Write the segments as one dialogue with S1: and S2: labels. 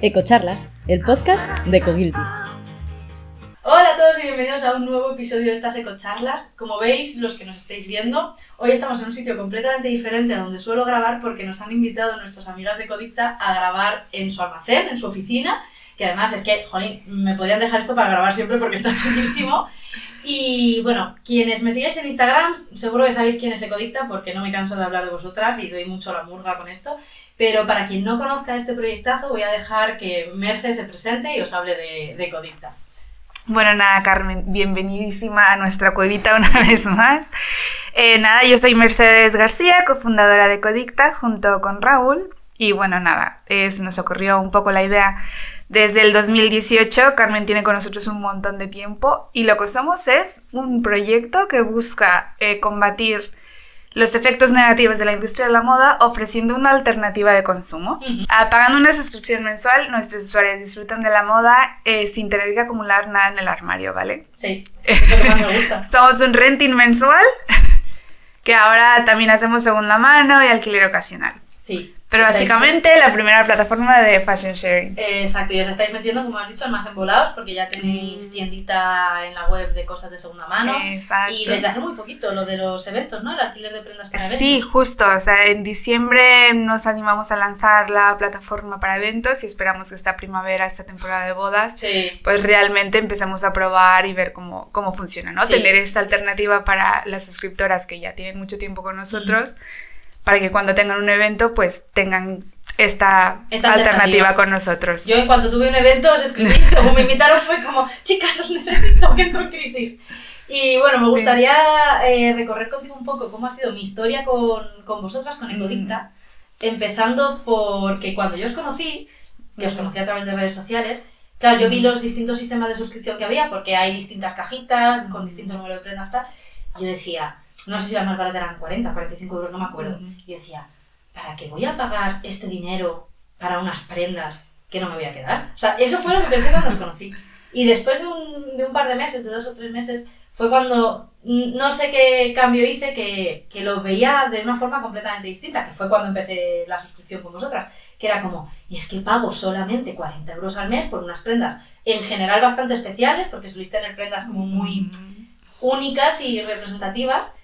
S1: Ecocharlas, el podcast de Cogilty.
S2: Hola a todos y bienvenidos a un nuevo episodio de estas Ecocharlas. Como veis, los que nos estáis viendo, hoy estamos en un sitio completamente diferente a donde suelo grabar porque nos han invitado nuestras amigas de Codicta a grabar en su almacén, en su oficina, que además es que, jolín, me podían dejar esto para grabar siempre porque está chulísimo. Y bueno, quienes me sigáis en Instagram, seguro que sabéis quién es Ecodicta porque no me canso de hablar de vosotras y doy mucho la murga con esto. Pero para quien no conozca este proyectazo, voy a dejar que Merce se presente y os hable de, Ecodicta.
S3: Bueno, nada, Carmen, bienvenidísima a nuestra cuevita una vez más. Eh, nada, yo soy Mercedes García, cofundadora de Codicta, junto con Raúl. Y bueno, nada, es, nos ocurrió un poco la idea desde el 2018. Carmen tiene con nosotros un montón de tiempo y lo que somos es un proyecto que busca eh, combatir los efectos negativos de la industria de la moda ofreciendo una alternativa de consumo. Ah, pagando una suscripción mensual, nuestros usuarios disfrutan de la moda eh, sin tener que acumular nada en el armario, ¿vale?
S2: Sí, es lo que más me gusta.
S3: Somos un renting mensual que ahora también hacemos segunda mano y alquiler ocasional.
S2: Sí.
S3: Pero básicamente la primera plataforma de fashion sharing.
S2: Eh, Exacto, y os estáis metiendo, como has dicho, en más embolados porque ya tenéis tiendita en la web de cosas de segunda mano.
S3: Exacto.
S2: Y desde hace muy poquito lo de los eventos, ¿no? El alquiler de prendas para eventos.
S3: Sí, justo. O sea, en diciembre nos animamos a lanzar la plataforma para eventos y esperamos que esta primavera, esta temporada de bodas,
S2: Sí.
S3: pues realmente empecemos a probar y ver cómo, cómo funciona, ¿no?
S2: Sí.
S3: Tener esta alternativa para las suscriptoras que ya tienen mucho tiempo con nosotros, para que cuando tengan un evento, pues tengan esta,
S2: Esta
S3: alternativa.
S2: alternativa.
S3: con nosotros.
S2: Yo en cuanto tuve un evento os escribí, según me invitaron fue como, chicas, os necesito, que entro en crisis. Y bueno, me
S3: Sí.
S2: gustaría eh, recorrer contigo un poco cómo ha sido mi historia con, con vosotras, con Ecodicta, empezando porque cuando yo os conocí, que os conocí a través de redes sociales, claro, yo vi los distintos sistemas de suscripción que había, porque hay distintas cajitas con distinto número de prendas, tal, y yo decía, no sé si la más barata eran 40, 45 euros, no me acuerdo.
S3: Ujú.
S2: Y yo decía, ¿para qué voy a pagar este dinero para unas prendas que no me voy a quedar? O sea, eso fue lo que pensé cuando os conocí. Y después de un, de un par de meses, de dos o tres meses, fue cuando mm, no sé qué cambio hice que, que lo veía de una forma completamente distinta, que fue cuando empecé la suscripción con vosotras, que era como, y es que pago solamente 40 euros al mes por unas prendas en general bastante especiales, porque solís tener prendas como muy únicas y representativas,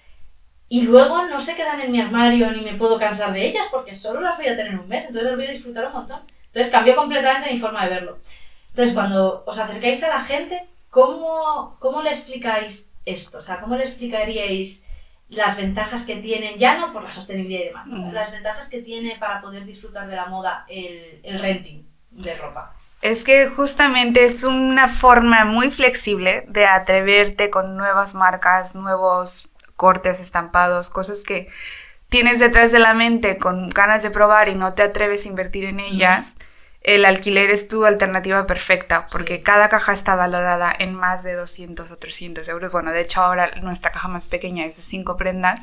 S2: y luego no se quedan en mi armario ni me puedo cansar de ellas porque solo las voy a tener un mes, entonces las voy a disfrutar un montón. Entonces cambió completamente mi forma de verlo. Entonces cuando os acercáis a la gente, ¿cómo, cómo le explicáis esto? O sea, ¿cómo le explicaríais las ventajas que tienen, ya no por la sostenibilidad y demás.
S3: Mm.
S2: las ventajas que tiene para poder disfrutar de la moda el, el renting de ropa?
S3: Es que justamente es una forma muy flexible de atreverte con nuevas marcas, nuevos cortes, estampados, cosas que tienes detrás de la mente con ganas de probar y no te atreves a invertir en ellas. El alquiler es tu alternativa perfecta porque cada caja está valorada en más de 200 o 300 euros. Bueno, de hecho ahora nuestra caja más pequeña es de 5 prendas.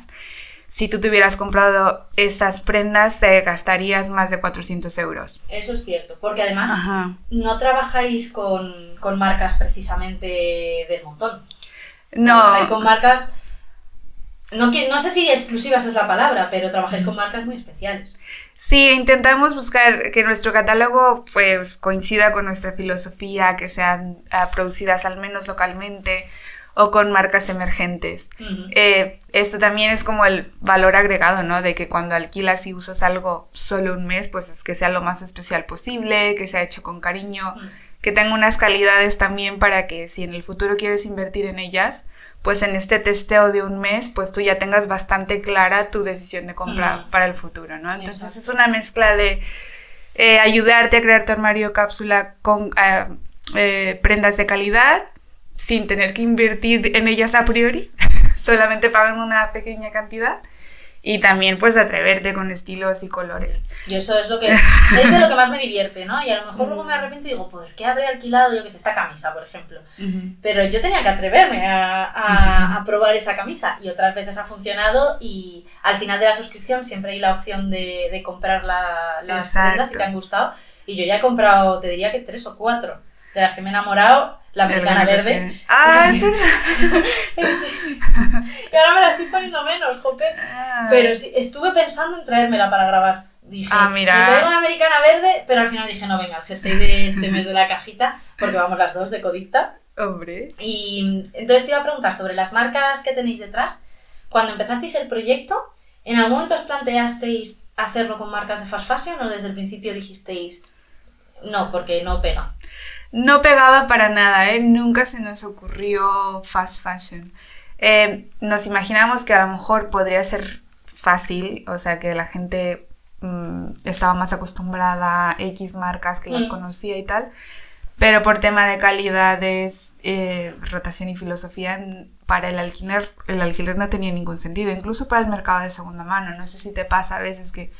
S3: Si tú te hubieras comprado esas prendas, te gastarías más de 400 euros.
S2: Eso es cierto, porque además
S3: Ajá.
S2: no trabajáis con, con marcas precisamente del montón.
S3: No,
S2: Trabajáis con marcas. No, no sé si exclusivas es la palabra, pero trabajáis con marcas muy especiales.
S3: Sí, intentamos buscar que nuestro catálogo pues coincida con nuestra filosofía, que sean ah, producidas al menos localmente o con marcas emergentes. Eh, esto también es como el valor agregado, ¿no? De que cuando alquilas y usas algo solo un mes, pues es que sea lo más especial posible, que sea hecho con cariño, que tenga unas calidades también para que si en el futuro quieres invertir en ellas, pues en este testeo de un mes, pues tú ya tengas bastante clara tu decisión de compra
S2: Mm.
S3: para el futuro, ¿no? Entonces
S2: Exacto.
S3: es una mezcla de eh, ayudarte a crear tu armario cápsula con ah, eh, prendas de calidad sin tener que invertir en ellas a priori, solamente pagando una pequeña cantidad y también pues atreverte con estilos y colores.
S2: Y eso es lo que es de lo que más me divierte, ¿no? Y a lo mejor luego me arrepiento y digo, ¿por qué habré alquilado yo que sé esta camisa, por ejemplo? Pero yo tenía que atreverme a, a- a probar esa camisa y otras veces ha funcionado y al final de la suscripción siempre hay la opción de, de comprar la- las
S3: Exacto.
S2: prendas que te han gustado y yo ya he comprado, te diría que tres o cuatro de las que me he enamorado, la americana verde.
S3: sí. Ah, es verdad.
S2: y ahora me la estoy poniendo menos, jope.
S3: Ah.
S2: Pero sí, estuve pensando en traérmela para grabar. Dije,
S3: Ah, mira.
S2: me traigo una americana verde, pero al final dije, no, venga, el jersey de este mes de la cajita, porque vamos las dos de Codicta.
S3: Hombre.
S2: Y entonces te iba a preguntar sobre las marcas que tenéis detrás. Cuando empezasteis el proyecto, ¿en algún momento os planteasteis hacerlo con marcas de fast fashion o desde el principio dijisteis, no, porque no pega?
S3: No pegaba para nada, ¿eh? Nunca se nos ocurrió fast fashion. Eh, nos imaginamos que a lo mejor podría ser fácil, o sea, que la gente mm, estaba más acostumbrada a X marcas que las
S2: Mm.
S3: conocía y tal, pero por tema de calidades, eh, rotación y filosofía, para el alquiler, el alquiler no tenía ningún sentido, incluso para el mercado de segunda mano. No sé si te pasa a veces que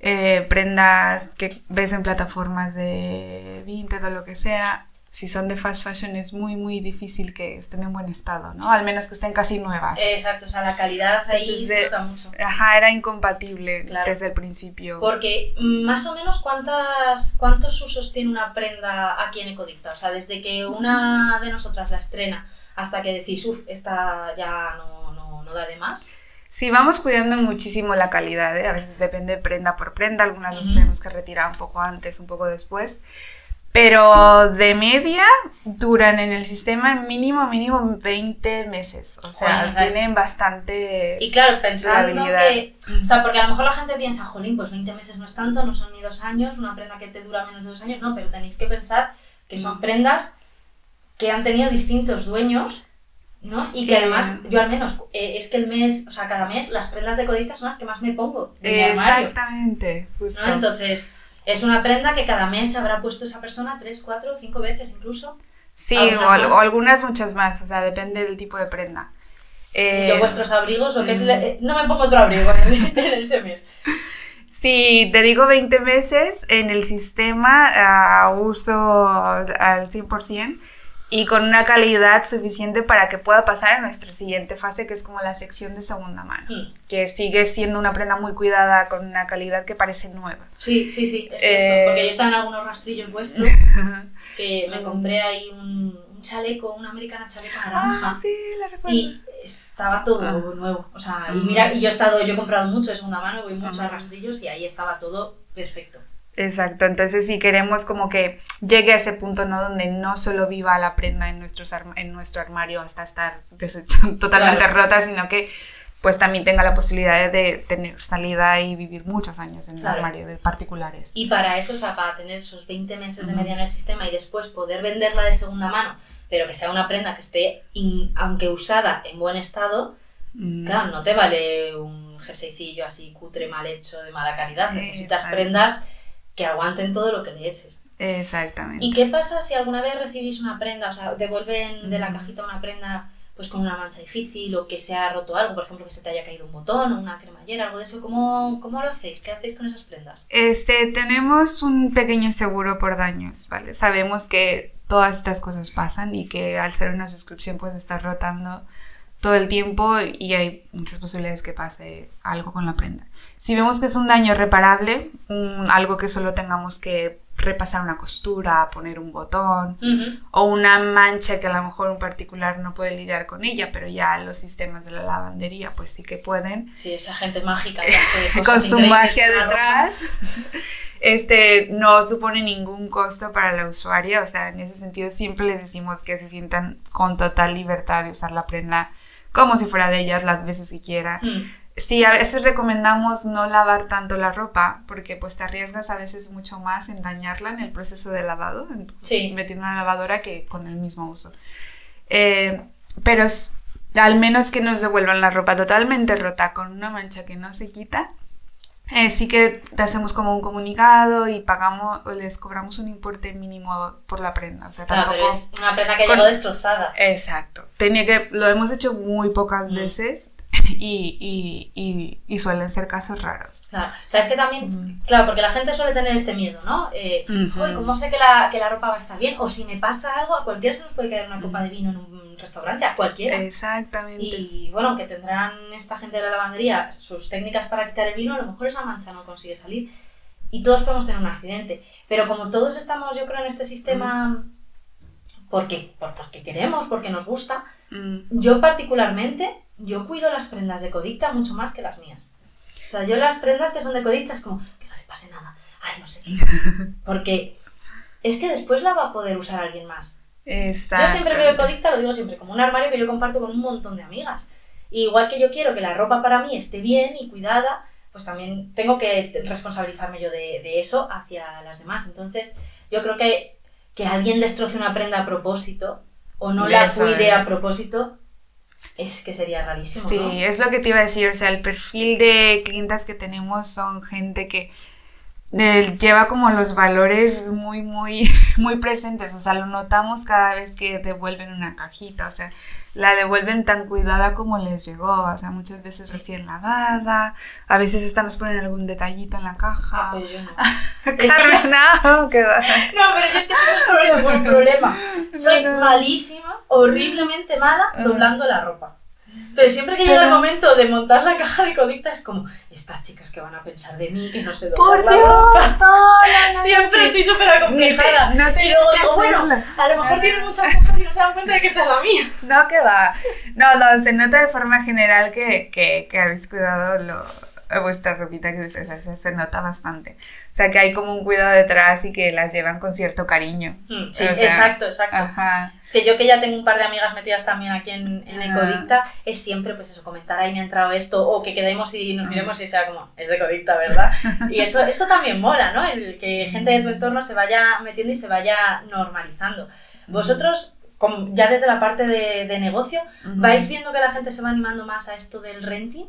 S3: eh, prendas que ves en plataformas de Vinted o lo que sea, si son de fast fashion es muy muy difícil que estén en buen estado, ¿no? Al menos que estén casi nuevas.
S2: Exacto, o sea, la calidad ahí
S3: Entonces,
S2: nota mucho.
S3: Ajá, era incompatible
S2: Claro.
S3: desde el principio.
S2: Porque mm, más o menos cuántas, cuántos usos tiene una prenda aquí en Ecodicta. O sea, desde que una de nosotras la estrena hasta que decís, uff, esta ya no, no, no da de más.
S3: Sí, vamos cuidando muchísimo la calidad, ¿eh? A veces depende prenda por prenda, algunas las tenemos que retirar un poco antes, un poco después. Pero de media duran en el sistema mínimo, mínimo 20 meses. O sea,
S2: Joder, o sea, es-
S3: tienen bastante...
S2: Y claro, pensando que. O sea, porque a lo mejor la gente piensa, jolín, pues 20 meses no es tanto, no son ni dos años, una prenda que te dura menos de dos años. No, pero tenéis que pensar que son
S3: Mm.
S2: prendas que han tenido distintos dueños, ¿no? Y que además, yo al menos, eh, es que el mes, o sea, cada mes, las prendas de Codicta son las que más me pongo de.
S3: Exactamente, justo.
S2: ¿no? Entonces, es una prenda que cada mes habrá puesto esa persona tres, cuatro, cinco veces incluso.
S3: sí, o, al- o algunas muchas más, o sea, depende del tipo de prenda.
S2: Y
S3: Eh,
S2: yo vuestros abrigos, lo que es...
S3: mm.
S2: le- eh, no me pongo otro abrigo en, en ese mes.
S3: Si te digo 20 meses, en el sistema ah, uso al 100% y con una calidad suficiente para que pueda pasar a nuestra siguiente fase, que es como la sección de segunda mano,
S2: Mm.
S3: que sigue siendo una prenda muy cuidada con una calidad que parece nueva.
S2: Sí, sí, sí, es
S3: Eh,
S2: cierto. Porque yo estaba en algunos rastrillos vuestros que me compré ahí un, un chaleco, una americana chaleca naranja.
S3: Ah, sí, la recuerdo.
S2: Y estaba todo
S3: Ah.
S2: nuevo. O sea, y
S3: Mm.
S2: mira, y yo he estado, yo he comprado mucho de segunda mano, voy mucho a rastrillos y ahí estaba todo perfecto.
S3: Exacto, entonces si queremos como que llegue a ese punto, ¿no? Donde no solo viva la prenda en, nuestros en nuestro armario hasta estar totalmente
S2: Claro.
S3: rota, sino que pues también tenga la posibilidad de tener salida y vivir muchos años en
S2: Claro.
S3: el armario de particulares.
S2: Y para eso, o sea, para tener esos 20 meses de media en el sistema y después poder venderla de segunda mano, pero que sea una prenda que esté, in- aunque usada, en buen estado,
S3: Mm.
S2: Claro, no te vale un jerseycillo así cutre, mal hecho, de mala calidad. Necesitas
S3: Exacto.
S2: prendas que aguanten todo lo que le eches.
S3: Exactamente.
S2: ¿Y qué pasa si alguna vez recibís una prenda, o sea, devuelven de la cajita una prenda pues con una mancha difícil o que se ha roto algo, por ejemplo, que se te haya caído un botón o una cremallera, algo de eso? ¿Cómo, cómo lo hacéis? ¿Qué hacéis con esas prendas?
S3: Este, tenemos un pequeño seguro por daños, ¿vale? Sabemos que todas estas cosas pasan y que al ser una suscripción pues está rotando todo el tiempo y hay muchas posibilidades que pase algo con la prenda. Si vemos que es un daño reparable, un- algo que solo tengamos que repasar una costura, poner un botón o una mancha que a lo mejor un particular no puede lidiar con ella, pero ya los sistemas de la lavandería pues sí que pueden
S2: Sí, esa gente mágica que hace
S3: con su magia detrás. Este no supone ningún costo para la usuaria, o sea, en ese sentido siempre les decimos que se sientan con total libertad de usar la prenda como si fuera de ellas las veces que quieran.
S2: Mm.
S3: Sí, a veces recomendamos no lavar tanto la ropa porque pues te arriesgas a veces mucho más en dañarla en el proceso de lavado,
S2: Sí.
S3: metiendo en la lavadora que con el mismo uso. Eh, pero es- al menos que nos devuelvan la ropa totalmente rota con una mancha que no se quita, eh, sí que te hacemos como un comunicado y pagamos o les cobramos un importe mínimo por la prenda. O sea,
S2: Claro,
S3: tampoco...
S2: pero es una prenda que
S3: con-
S2: llegó destrozada.
S3: Exacto. Tenía que, lo hemos hecho muy pocas
S2: Mm.
S3: veces y, y, y, y suelen ser casos raros.
S2: Claro, o sea, es que también, claro, porque la gente suele tener este miedo, ¿no? Eh,
S3: Ujú.
S2: "Joder, ¿cómo sé que la, que la ropa va a estar bien? O si me pasa algo, a cualquiera se nos puede caer una copa de vino en un restaurante, a cualquiera.
S3: Exactamente.
S2: Y bueno, aunque tendrán esta gente de la lavandería sus técnicas para quitar el vino, a lo mejor esa mancha no consigue salir. Y todos podemos tener un accidente. Pero como todos estamos, yo creo, en este sistema porque, por- porque queremos, porque nos gusta,
S3: Mm,
S2: yo particularmente, yo cuido las prendas de Codicta mucho más que las mías. O sea, yo las prendas que son de Codicta es como, que no le pase nada, ay, no sé qué. Porque es que después la va a poder usar alguien más. Yo siempre veo Codicta, lo digo siempre, como un armario que yo comparto con un montón de amigas. Y igual que yo quiero que la ropa para mí esté bien y cuidada, pues también tengo que responsabilizarme yo de, de eso hacia las demás. Entonces, yo creo que que alguien destroce una prenda a propósito o no la
S3: Eso
S2: cuide
S3: es.
S2: a propósito, es que sería rarísimo.
S3: Sí,
S2: ¿no?
S3: es lo que te iba a decir, o sea, el perfil de clientas que tenemos son gente que eh, lleva como los valores muy, muy, muy presentes, o sea, lo notamos cada vez que devuelven una cajita, o sea, la devuelven tan cuidada como les llegó, o sea, muchas veces recién lavada, a veces hasta nos ponen algún detallito en la
S2: Ah,
S3: caja.
S2: pero yo no.
S3: Carmen, no, que va.
S2: No, pero yo es que tengo un problema, buen problema. Soy
S3: No, no.
S2: malísima, horriblemente mala,
S3: Ah.
S2: doblando la ropa. Entonces, siempre que llega el momento de montar la caja de codicta, es como, estas chicas que van a pensar de mí, que no sé
S3: Por
S2: doblar
S3: Dios,
S2: la ropa.
S3: no, no,
S2: Siempre estoy súper
S3: Ni te-
S2: acomplejada.
S3: no
S2: y luego
S3: que
S2: bueno, a lo mejor
S3: No,
S2: tienen
S3: no.
S2: muchas cosas y no se dan cuenta de que esta es la mía.
S3: No, que va. No, no, se nota de forma general que, que, que habéis cuidado lo, vuestra ropita que se, se, se nota bastante. O sea, que hay como un cuidado detrás y que las llevan con cierto cariño.
S2: Mm, Sí,
S3: O sea,
S2: exacto, exacto.
S3: Ajá.
S2: Es que yo que ya tengo un par de amigas metidas también aquí en, en. Ecodicta, es siempre pues eso, comentar ahí me ha entrado esto, o que quedemos y nos miremos y sea como, es de Ecodicta, ¿verdad? Y eso, eso también mola, ¿no? El que gente de tu entorno se vaya metiendo y se vaya normalizando. Vosotros, como ya desde la parte de, de negocio. ¿vais viendo que la gente se va animando más a esto del renting?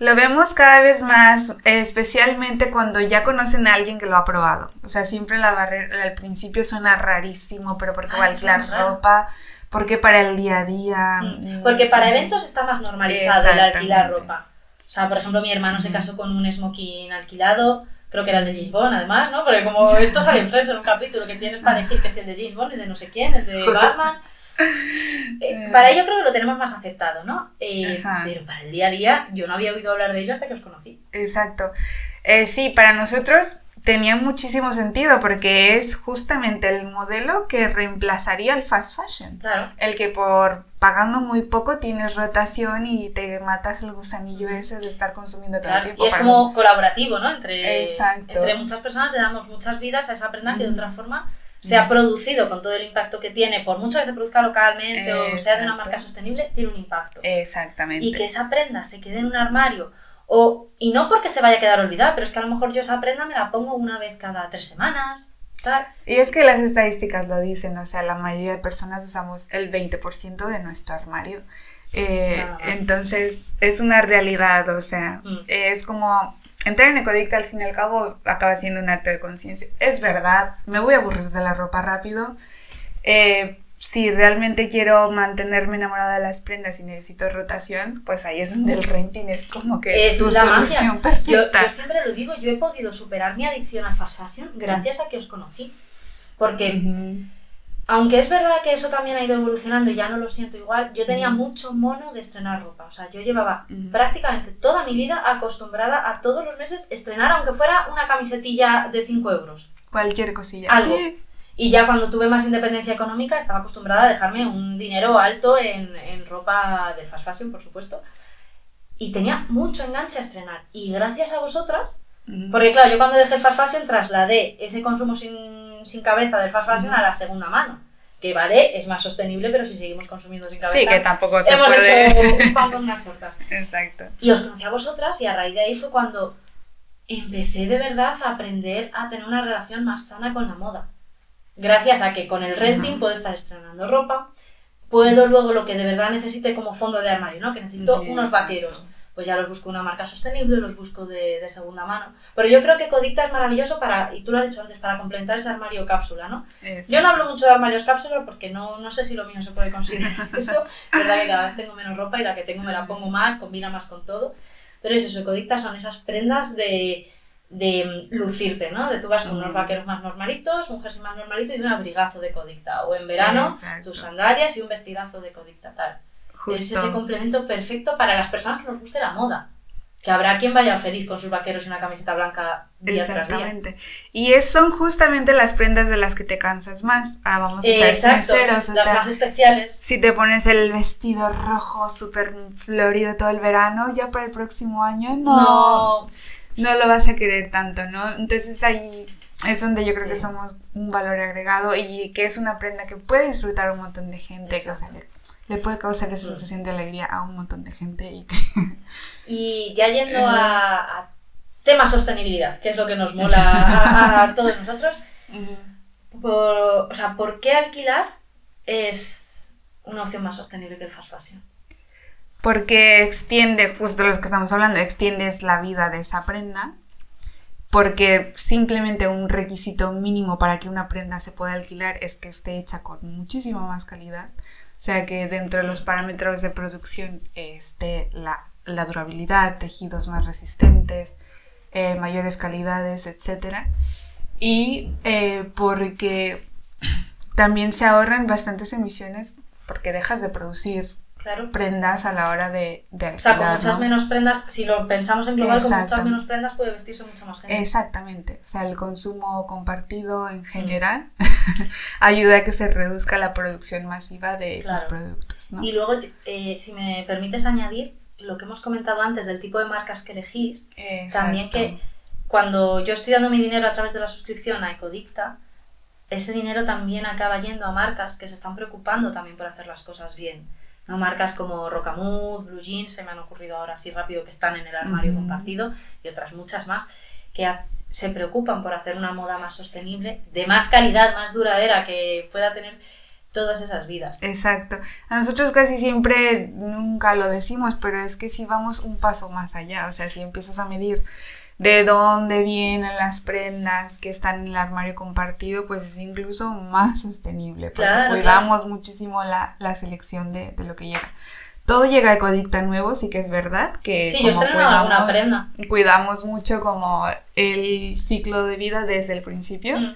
S3: Lo vemos cada vez más, especialmente cuando ya conocen a alguien que lo ha probado. O sea, siempre la barrera al principio suena rarísimo, pero porque
S2: Ah,
S3: va a alquilar ropa, porque para el día a día.
S2: Mm, Porque para eventos está más normalizado el alquilar ropa. O sea, por ejemplo, mi hermano se casó con un smoking alquilado, creo que era el de James Bond, además, ¿no? Porque como esto sale en Friends en un capítulo que tienes para elegir que es el de James Bond, el de no sé quién, el de. Batman. Eh, para ello creo que lo tenemos más aceptado, ¿no? Eh, pero para el día a día yo no había oído hablar de ello hasta que os conocí.
S3: Exacto. Eh, sí, para nosotros tenía muchísimo sentido porque es justamente el modelo que reemplazaría el fast fashion.
S2: Claro.
S3: El que por pagando muy poco tienes rotación y te matas el gusanillo ese de estar consumiendo todo el
S2: Claro,
S3: tiempo.
S2: y es como colaborativo, ¿no? Entre,
S3: Exacto.
S2: entre muchas personas le damos muchas vidas a esa prenda que de otra forma se ha producido con todo el impacto que tiene, por mucho que se produzca localmente o sea de una
S3: Exacto.
S2: marca sostenible, tiene un impacto.
S3: Exactamente.
S2: Y que esa prenda se quede en un armario, o, y no porque se vaya a quedar olvidada, pero es que a lo mejor yo esa prenda me la pongo una vez cada tres semanas, tal.
S3: Y es que las estadísticas lo dicen, o sea, la mayoría de personas usamos el 20% de nuestro armario. Eh, entonces, es una realidad, o sea,
S2: Mm.
S3: es como entrar en Ecodicta al fin y al cabo acaba siendo un acto de conciencia. Es verdad, me voy a aburrir de la ropa rápido. Eh, si realmente quiero mantenerme enamorada de las prendas y necesito rotación, pues ahí es donde el renting es como que
S2: Es
S3: tu solución
S2: magia. Yo,
S3: perfecta.
S2: yo siempre lo digo, yo he podido superar mi adicción al fast fashion gracias a que os conocí. Porque
S3: Ujú.
S2: Aunque es verdad que eso también ha ido evolucionando y ya no lo siento igual, yo tenía mucho mono de estrenar ropa. O sea, yo llevaba prácticamente toda mi vida acostumbrada a todos los meses estrenar, aunque fuera una camisetilla de 5 euros.
S3: Cualquier cosilla.
S2: Algo.
S3: Sí.
S2: Y ya cuando tuve más independencia económica estaba acostumbrada a dejarme un dinero alto en, en ropa de fast fashion, por supuesto. Y tenía mucho enganche a estrenar. Y gracias a vosotras, porque claro, yo cuando dejé el fast fashion trasladé ese consumo sin, sin cabeza del fast fashion a la segunda mano. Que vale, es más sostenible, pero si seguimos consumiendo sin cabeza.
S3: Sí, que tampoco se
S2: hemos
S3: puede.
S2: hecho un pan con unas tortas.
S3: Exacto.
S2: Y os conocí a vosotras y a raíz de ahí fue cuando empecé de verdad a aprender a tener una relación más sana con la moda. Gracias a que con el renting puedo estar estrenando ropa, puedo luego lo que de verdad necesite como fondo de armario, ¿no? Que necesito
S3: Sí,
S2: unos
S3: exacto.
S2: vaqueros. Pues ya los busco una marca sostenible, los busco de, de segunda mano. Pero yo creo que Codicta es maravilloso para, y tú lo has dicho antes, para complementar ese armario cápsula, ¿no? Yo no hablo mucho de armarios cápsula porque no, no sé si lo mío se puede considerar eso. Es verdad que cada vez tengo menos ropa y la que tengo me la pongo más, combina más con todo. Pero es eso, Ecodicta son esas prendas de, de lucirte, ¿no? De tú vas con unos vaqueros más normalitos, un jersey más normalito y un abrigazo de Codicta. O en verano,
S3: Exacto.
S2: tus sandalias y un vestidazo de Codicta, tal. Es ese
S3: Justo.
S2: complemento perfecto para las personas que nos guste la moda. Que habrá quien vaya feliz con sus vaqueros y una camiseta blanca día tras día.
S3: Exactamente. Y es, son justamente las prendas de las que te cansas más. Ah, vamos a ser
S2: exacto,
S3: sinceros. O
S2: las
S3: sea,
S2: más especiales.
S3: si te pones el vestido rojo súper florido todo el verano, ya para el próximo año no.
S2: No,
S3: no lo vas a querer tanto, ¿no? Entonces ahí es donde yo creo que somos un valor agregado y que es una prenda que puede disfrutar un montón de gente, que o sea, le, puede causar esa sensación de alegría a un montón de gente y que...
S2: Y ya yendo a, a tema sostenibilidad, que es lo que nos mola a, a todos nosotros, por, o sea, ¿por qué alquilar es una opción más sostenible que el fast fashion?
S3: Porque extiende, justo lo que estamos hablando, extiendes la vida de esa prenda. Porque simplemente un requisito mínimo para que una prenda se pueda alquilar es que esté hecha con muchísima más calidad. Sea que dentro de los parámetros de producción esté la, la durabilidad, tejidos más resistentes, eh, mayores calidades, etc. Y eh, porque también se ahorran bastantes emisiones porque dejas de producir
S2: Claro.
S3: prendas a la hora de, de
S2: O sea, con
S3: alquilar,
S2: muchas
S3: ¿no?
S2: menos prendas, si lo pensamos en global, con muchas menos prendas puede vestirse mucha más gente.
S3: Exactamente, o sea, el consumo compartido en general ayuda a que se reduzca la producción masiva de los productos, ¿no?
S2: Y luego, eh, si me permites añadir lo que hemos comentado antes del tipo de marcas que elegís, también que cuando yo estoy dando mi dinero a través de la suscripción a Ecodicta, ese dinero también acaba yendo a marcas que se están preocupando también por hacer las cosas bien. ¿No? Marcas como Rocamud, Blue Jeans, se me han ocurrido ahora así rápido que están en el armario compartido y otras muchas más que se preocupan por hacer una moda más sostenible, de más calidad, más duradera, que pueda tener todas esas vidas.
S3: Exacto. A nosotros casi siempre nunca lo decimos, pero es que si vamos un paso más allá, o sea, si empiezas a medir de dónde vienen las prendas que están en el armario compartido, pues es incluso más sostenible, porque
S2: Claro,
S3: cuidamos muchísimo la, la selección de, de lo que llega. Todo llega a Ecodicta nuevo, sí que es verdad que
S2: Sí,
S3: como
S2: alguna prenda.
S3: cuidamos mucho como el ciclo de vida desde el principio.
S2: Mm.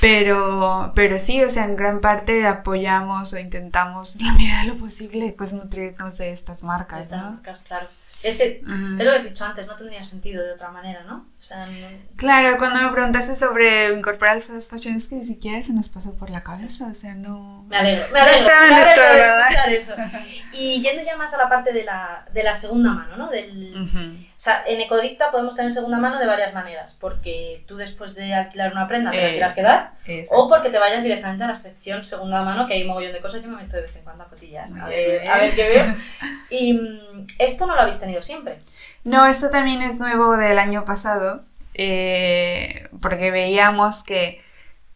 S3: Pero, pero sí, o sea, en gran parte apoyamos o intentamos, en la medida de lo posible, pues nutrirnos de estas marcas,
S2: Estas
S3: ¿no?
S2: marcas, claro. Es que,
S3: Ujú.
S2: es lo que has dicho antes, no tendría sentido de otra manera, ¿no? O sea, no-
S3: Claro, cuando me preguntaste sobre incorporar el fast fashion, es que ni siquiera se nos pasó por la cabeza, o sea, no...
S2: Me alegro, me
S3: No
S2: alegro.
S3: en
S2: me
S3: nuestro
S2: alegro de
S3: radar.
S2: escuchar eso. Y yendo ya más a la parte de la, de la segunda mano, ¿no? Del,
S3: Ujú.
S2: O sea, en Ecodicta podemos tener segunda mano de varias maneras, porque tú después de alquilar una prenda te la quieras quedar, o porque te vayas directamente a la sección segunda mano, que hay un mogollón de cosas, yo me meto de vez en cuando a cotillar, a ver, a ver qué veo. Y mm, esto no lo habéis tenido siempre.
S3: No, esto también es nuevo del año pasado, eh, porque veíamos que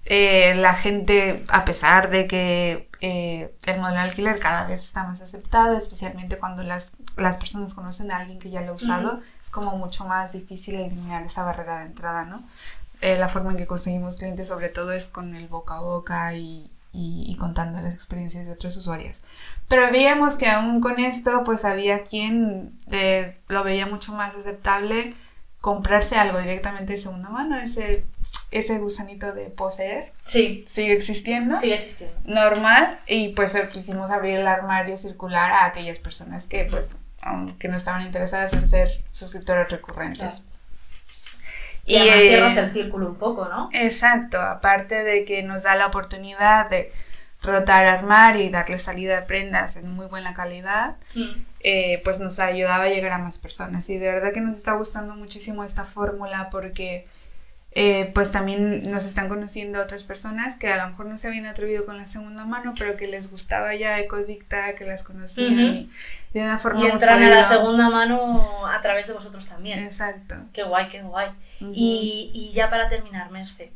S3: eh, la gente, a pesar de que eh, el modelo de alquiler cada vez está más aceptado, especialmente cuando las, las personas conocen a alguien que ya lo ha usado, es como mucho más difícil eliminar esa barrera de entrada, ¿no? La forma en que conseguimos clientes sobre todo es con el boca a boca y, y- y contando las experiencias de otros usuarios. Pero veíamos que aún con esto, pues había quien eh, lo veía mucho más aceptable comprarse algo directamente de segunda mano, ese, ese gusanito de poseer
S2: Sí,
S3: sigue existiendo.
S2: sigue existiendo.
S3: Normal, y pues eh, quisimos abrir el armario circular a aquellas personas que pues aunque no estaban interesadas en ser suscriptores recurrentes.
S2: Claro. Y, además
S3: eh,
S2: cierras el círculo un poco, ¿no?
S3: Exacto, aparte de que nos da la oportunidad de rotar armario y darle salida a prendas en muy buena calidad,
S2: Mm.
S3: eh, pues nos ayudaba a llegar a más personas. Y de verdad que nos está gustando muchísimo esta fórmula porque eh, pues también nos están conociendo otras personas que a lo mejor no se habían atrevido con la segunda mano, pero que les gustaba ya Ecodicta, que las conocían
S2: Ujú.
S3: y de una forma
S2: Y entran a la segunda mano a través de vosotros también.
S3: Exacto.
S2: Qué guay, qué guay. Y, y ya para terminar, Merce.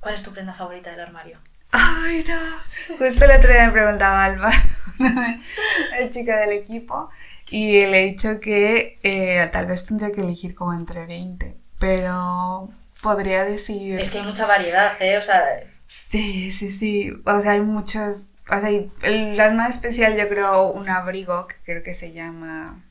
S2: ¿cuál es tu prenda favorita del armario?
S3: Ay, no. Justo el otro día me preguntaba Alba, la chica del equipo, y le he dicho que eh, tal vez tendría que elegir como entre 20, pero podría decir...
S2: Es que hay mucha variedad, ¿eh? O sea,
S3: Sí, sí, sí. O sea, hay muchos... O sea, y el- la más especial yo creo un abrigo que creo que se llama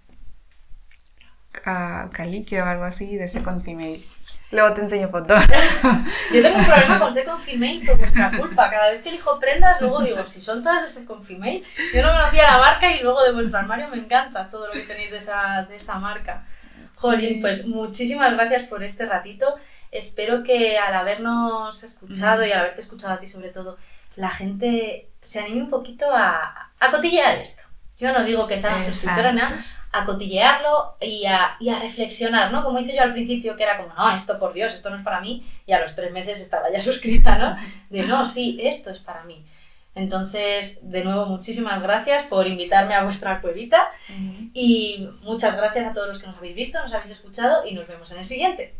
S3: uh, Calique o algo así, de Second Female. Luego te enseño fotos.
S2: yo tengo un problema con Second Female por vuestra culpa. Cada vez que elijo prendas, luego digo, si son todas de Second Female, yo no conocía la marca y luego de vuestro armario me encanta todo lo que tenéis de esa, de esa marca. Jolín, pues muchísimas gracias por este ratito. Espero que al habernos escuchado y al haberte escuchado a ti sobre todo, la gente se anime un poquito a, a cotillear esto. Yo no digo que seas suscriptora, nada, a cotillearlo y a, y a reflexionar, ¿no? Como hice yo al principio, que era como, no, esto por Dios, esto no es para mí, y a los tres meses estaba ya suscrita, ¿no? De, no, sí, esto es para mí. Entonces, de nuevo, muchísimas gracias por invitarme a vuestra cuevita y muchas gracias a todos los que nos habéis visto, nos habéis escuchado y nos vemos en el siguiente.